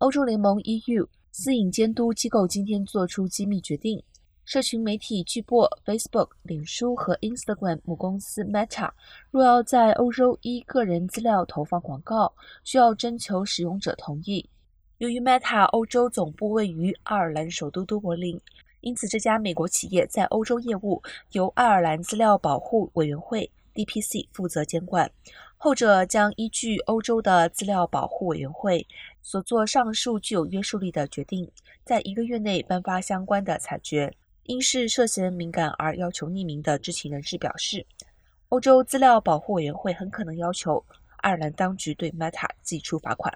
欧洲联盟 EU 私隐监督机构今天做出机密决定。社群媒体巨擘 Facebook、脸书和 Instagram 母公司 Meta 若要在欧洲依个人资料投放广告，需要征求使用者同意。由于 Meta 欧洲总部位于爱尔兰首都都柏林，因此这家美国企业在欧洲业务由爱尔兰资料保护委员会 DPC 负责监管。后者将依据欧洲的资料保护委员会所做上述具有约束力的决定，在一个月内颁发相关的裁决。因是涉嫌敏感而要求匿名的知情人士表示，欧洲资料保护委员会很可能要求爱尔兰当局对 Meta 寄出罚款。